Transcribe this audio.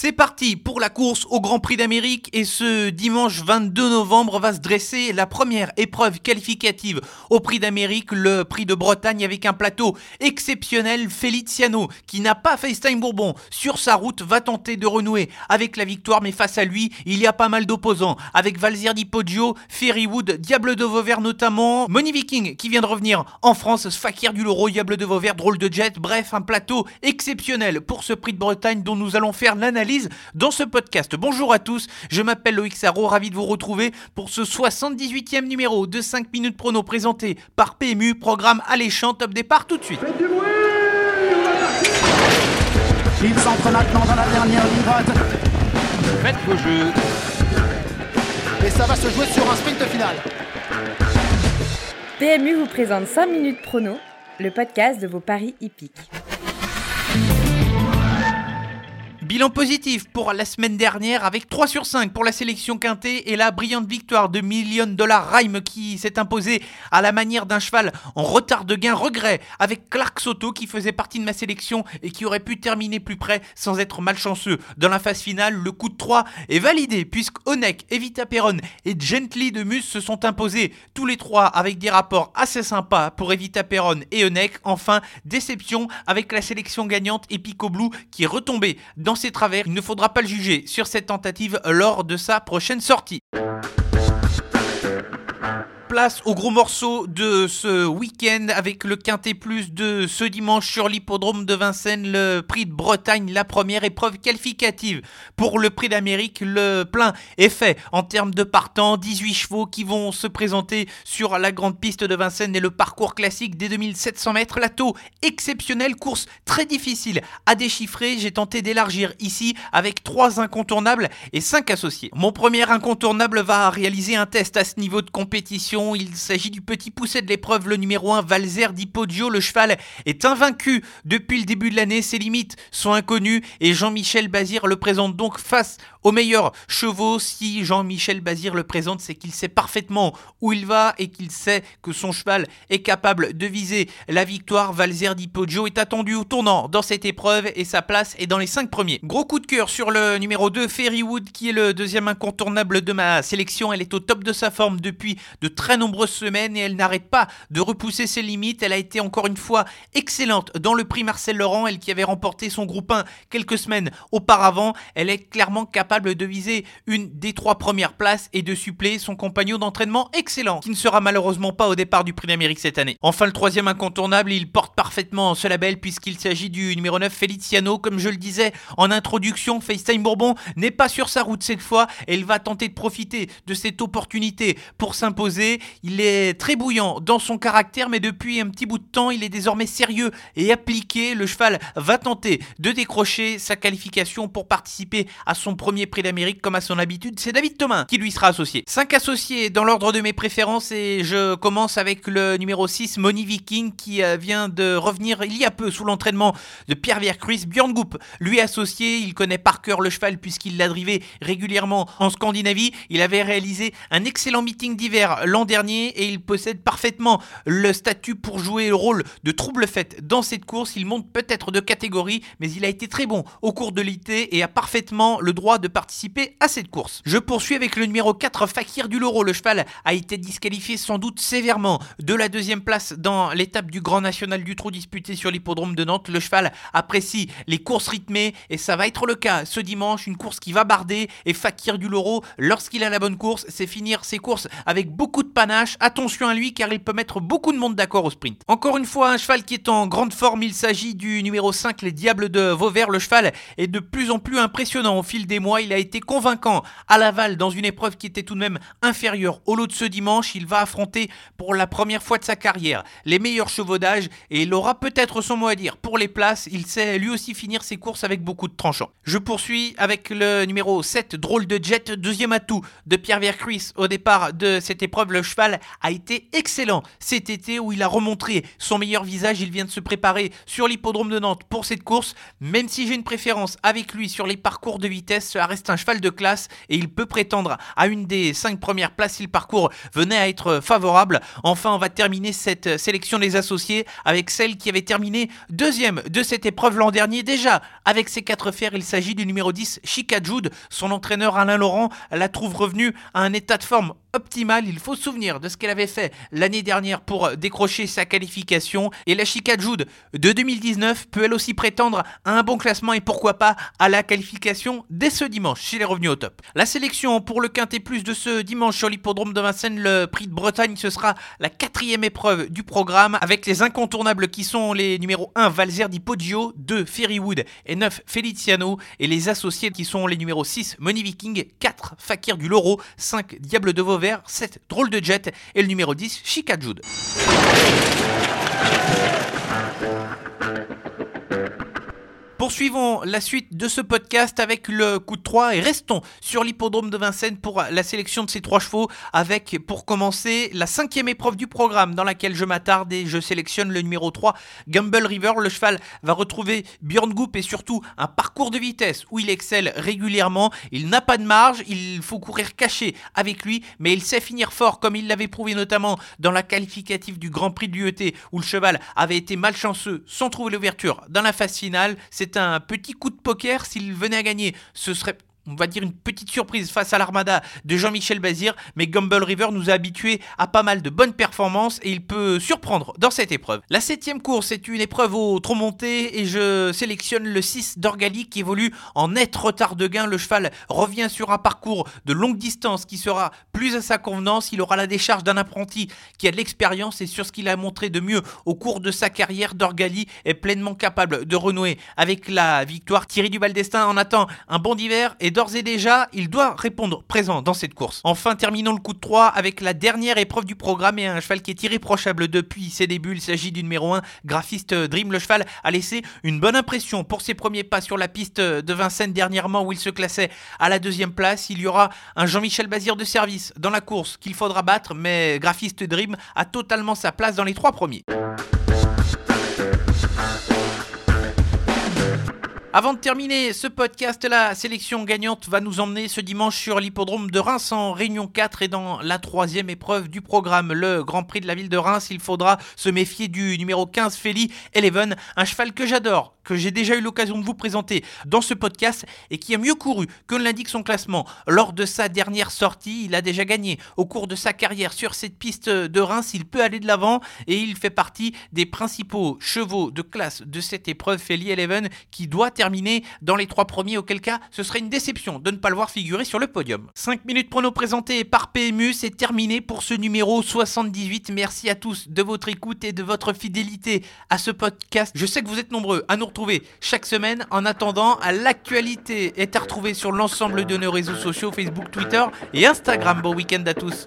C'est parti pour la course au Grand Prix d'Amérique et ce dimanche 22 novembre va se dresser la première épreuve qualificative au Prix d'Amérique, le Prix de Bretagne avec un plateau exceptionnel. Feliciano, qui n'a pas FaceTime Bourbon sur sa route, va tenter de renouer avec la victoire, mais face à lui, il y a pas mal d'opposants avec Valzier Di Poggio, Ferrywood, Diable de Vauvert notamment, Money Viking qui vient de revenir en France, Fakir du Loro, Diable de Vauvert, drôle de jet, bref, un plateau exceptionnel pour ce Prix de Bretagne dont nous allons faire l'analyse dans ce podcast. Bonjour à tous, je m'appelle Loïc Sarro, ravi de vous retrouver pour ce 78e numéro de 5 minutes prono présenté par PMU, programme alléchant, top départ tout de suite. Faites du bruit Il s'entre maintenant dans la dernière ligne droite. Faites vos jeux. Et ça va se jouer sur un sprint final. PMU vous présente 5 minutes prono, le podcast de vos paris hippiques. Bilan positif pour la semaine dernière avec 3 sur 5 pour la sélection quintée et la brillante victoire de Million Dollar Rhyme qui s'est imposée à la manière d'un cheval en retard de gain regret avec Clark Soto qui faisait partie de ma sélection et qui aurait pu terminer plus près sans être malchanceux. Dans la phase finale, le coup de 3 est validé puisque Onek, Evita Perron et Gently de Mus se sont imposés tous les trois avec des rapports assez sympas pour Evita Perron et Onek. Enfin, déception avec la sélection gagnante Epico Blue qui est retombée dans ses travers, il ne faudra pas le juger sur cette tentative lors de sa prochaine sortie place au gros morceau de ce week-end avec le Quintet de ce dimanche sur l'hippodrome de Vincennes, le prix de Bretagne, la première épreuve qualificative pour le prix d'Amérique. Le plein est fait en termes de partants, 18 chevaux qui vont se présenter sur la grande piste de Vincennes et le parcours classique des 2700 mètres. La taux exceptionnelle, course très difficile à déchiffrer. J'ai tenté d'élargir ici avec trois incontournables et cinq associés. Mon premier incontournable va réaliser un test à ce niveau de compétition il s'agit du petit pousset de l'épreuve, le numéro 1, Valzer Di. Le cheval est invaincu depuis le début de l'année. Ses limites sont inconnues et Jean-Michel Bazir le présente donc face aux meilleurs chevaux. Si Jean-Michel Bazir le présente, c'est qu'il sait parfaitement où il va et qu'il sait que son cheval est capable de viser la victoire. Valzer Di Poggio est attendu au tournant dans cette épreuve et sa place est dans les 5 premiers. Gros coup de cœur sur le numéro 2, Ferrywood, qui est le deuxième incontournable de ma sélection. Elle est au top de sa forme depuis de très nombreuses semaines et elle n'arrête pas de repousser ses limites. Elle a été encore une fois excellente dans le prix Marcel Laurent, elle qui avait remporté son groupe 1 quelques semaines auparavant. Elle est clairement capable de viser une des trois premières places et de suppléer son compagnon d'entraînement excellent, qui ne sera malheureusement pas au départ du prix d'Amérique cette année. Enfin, le troisième incontournable, il porte parfaitement ce label puisqu'il s'agit du numéro 9 Feliciano. Comme je le disais en introduction, FaceTime Bourbon n'est pas sur sa route cette fois et il va tenter de profiter de cette opportunité pour s'imposer. Il est très bouillant dans son caractère, mais depuis un petit bout de temps, il est désormais sérieux et appliqué. Le cheval va tenter de décrocher sa qualification pour participer à son premier prix d'Amérique, comme à son habitude. C'est David Thomas qui lui sera associé. Cinq associés dans l'ordre de mes préférences, et je commence avec le numéro 6, Money Viking, qui euh, vient de revenir il y a peu sous l'entraînement de Pierre Vercruis. Björn Goop, lui associé, il connaît par cœur le cheval puisqu'il l'a drivé régulièrement en Scandinavie. Il avait réalisé un excellent meeting d'hiver l'an dernier et il possède parfaitement le statut pour jouer le rôle de trouble fait dans cette course. Il monte peut-être de catégorie, mais il a été très bon au cours de l'IT et a parfaitement le droit de participer à cette course. Je poursuis avec le numéro 4, Fakir du Loro. Le cheval a été disqualifié sans doute sévèrement de la deuxième place dans l'étape du Grand National du Trou disputé sur l'hippodrome de Nantes. Le cheval apprécie les courses rythmées et ça va être le cas ce dimanche. Une course qui va barder et Fakir du Loro, lorsqu'il a la bonne course, c'est finir ses courses avec beaucoup de panache Attention à lui car il peut mettre beaucoup de monde d'accord au sprint. Encore une fois, un cheval qui est en grande forme. Il s'agit du numéro 5, les Diables de Vauvert. Le cheval est de plus en plus impressionnant au fil des mois. Il a été convaincant à Laval dans une épreuve qui était tout de même inférieure au lot de ce dimanche. Il va affronter pour la première fois de sa carrière les meilleurs chevaux d'âge et il aura peut-être son mot à dire pour les places. Il sait lui aussi finir ses courses avec beaucoup de tranchants. Je poursuis avec le numéro 7, Drôle de Jet, deuxième atout de Pierre Vercruis au départ de cette épreuve. Le cheval a été excellent cet été où il a remontré son meilleur visage. Il vient de se préparer sur l'hippodrome de Nantes pour cette course. Même si j'ai une préférence avec lui sur les parcours de vitesse, reste un cheval de classe et il peut prétendre à une des cinq premières places si le parcours venait à être favorable. Enfin, on va terminer cette sélection des associés avec celle qui avait terminé deuxième de cette épreuve l'an dernier déjà. Avec ses quatre fers, il s'agit du numéro 10, Chica Jude. Son entraîneur Alain Laurent la trouve revenue à un état de forme optimale. Il faut se souvenir de ce qu'elle avait fait l'année dernière pour décrocher sa qualification. Et la Chica Jude de 2019 peut elle aussi prétendre à un bon classement et pourquoi pas à la qualification dès ce dimanche si elle est revenue au top. La sélection pour le Quintet Plus de ce dimanche sur l'hippodrome de Vincennes, le prix de Bretagne, ce sera la quatrième épreuve du programme avec les incontournables qui sont les numéros 1 Valzer di Poggio, 2 Ferrywood et 9 Feliciano et les associés qui sont les numéros 6 Money Viking, 4 Fakir du Loro, 5 Diable de Vauvert 7 Drôle de Jet et le numéro 10 Chica Jude. Poursuivons la suite de ce podcast avec le coup de 3 et restons sur l'hippodrome de Vincennes pour la sélection de ces trois chevaux avec pour commencer la cinquième épreuve du programme dans laquelle je m'attarde et je sélectionne le numéro 3 Gamble River. Le cheval va retrouver Björn Goop et surtout un parcours de vitesse où il excelle régulièrement. Il n'a pas de marge, il faut courir caché avec lui mais il sait finir fort comme il l'avait prouvé notamment dans la qualificative du Grand Prix de l'UET où le cheval avait été malchanceux sans trouver l'ouverture dans la phase finale. C'est un petit coup de poker. S'il venait à gagner, ce serait on va dire une petite surprise face à l'armada de Jean-Michel Bazir, mais Gumball River nous a habitués à pas mal de bonnes performances et il peut surprendre dans cette épreuve. La septième course est une épreuve au trop monté et je sélectionne le 6 d'Orgali qui évolue en net retard de gain. Le cheval revient sur un parcours de longue distance qui sera plus à sa convenance. Il aura la décharge d'un apprenti qui a de l'expérience et sur ce qu'il a montré de mieux au cours de sa carrière, Dorgali est pleinement capable de renouer avec la victoire. Thierry Duval d'Estaing en attend un bon d'hiver et d'ores et déjà, il doit répondre présent dans cette course. Enfin, terminons le coup de 3 avec la dernière épreuve du programme et un cheval qui est irréprochable depuis ses débuts. Il s'agit du numéro 1, graphiste Dream. Le cheval a laissé une bonne impression pour ses premiers pas sur la piste de Vincennes dernièrement où il se classait à la deuxième place. Il y aura un Jean-Michel Bazir de service dans la course qu'il faudra battre, mais graphiste Dream a totalement sa place dans les trois premiers. Avant de terminer ce podcast, la sélection gagnante va nous emmener ce dimanche sur l'hippodrome de Reims en Réunion 4 et dans la troisième épreuve du programme, le Grand Prix de la ville de Reims. Il faudra se méfier du numéro 15 Feli Eleven, un cheval que j'adore, que j'ai déjà eu l'occasion de vous présenter dans ce podcast et qui a mieux couru que l'indique son classement. Lors de sa dernière sortie, il a déjà gagné. Au cours de sa carrière sur cette piste de Reims, il peut aller de l'avant et il fait partie des principaux chevaux de classe de cette épreuve Feli Eleven qui doit dans les trois premiers, auquel cas ce serait une déception de ne pas le voir figurer sur le podium. 5 minutes prono présentées par PMU, c'est terminé pour ce numéro 78. Merci à tous de votre écoute et de votre fidélité à ce podcast. Je sais que vous êtes nombreux à nous retrouver chaque semaine. En attendant, l'actualité est à retrouver sur l'ensemble de nos réseaux sociaux, Facebook, Twitter et Instagram. Bon week-end à tous.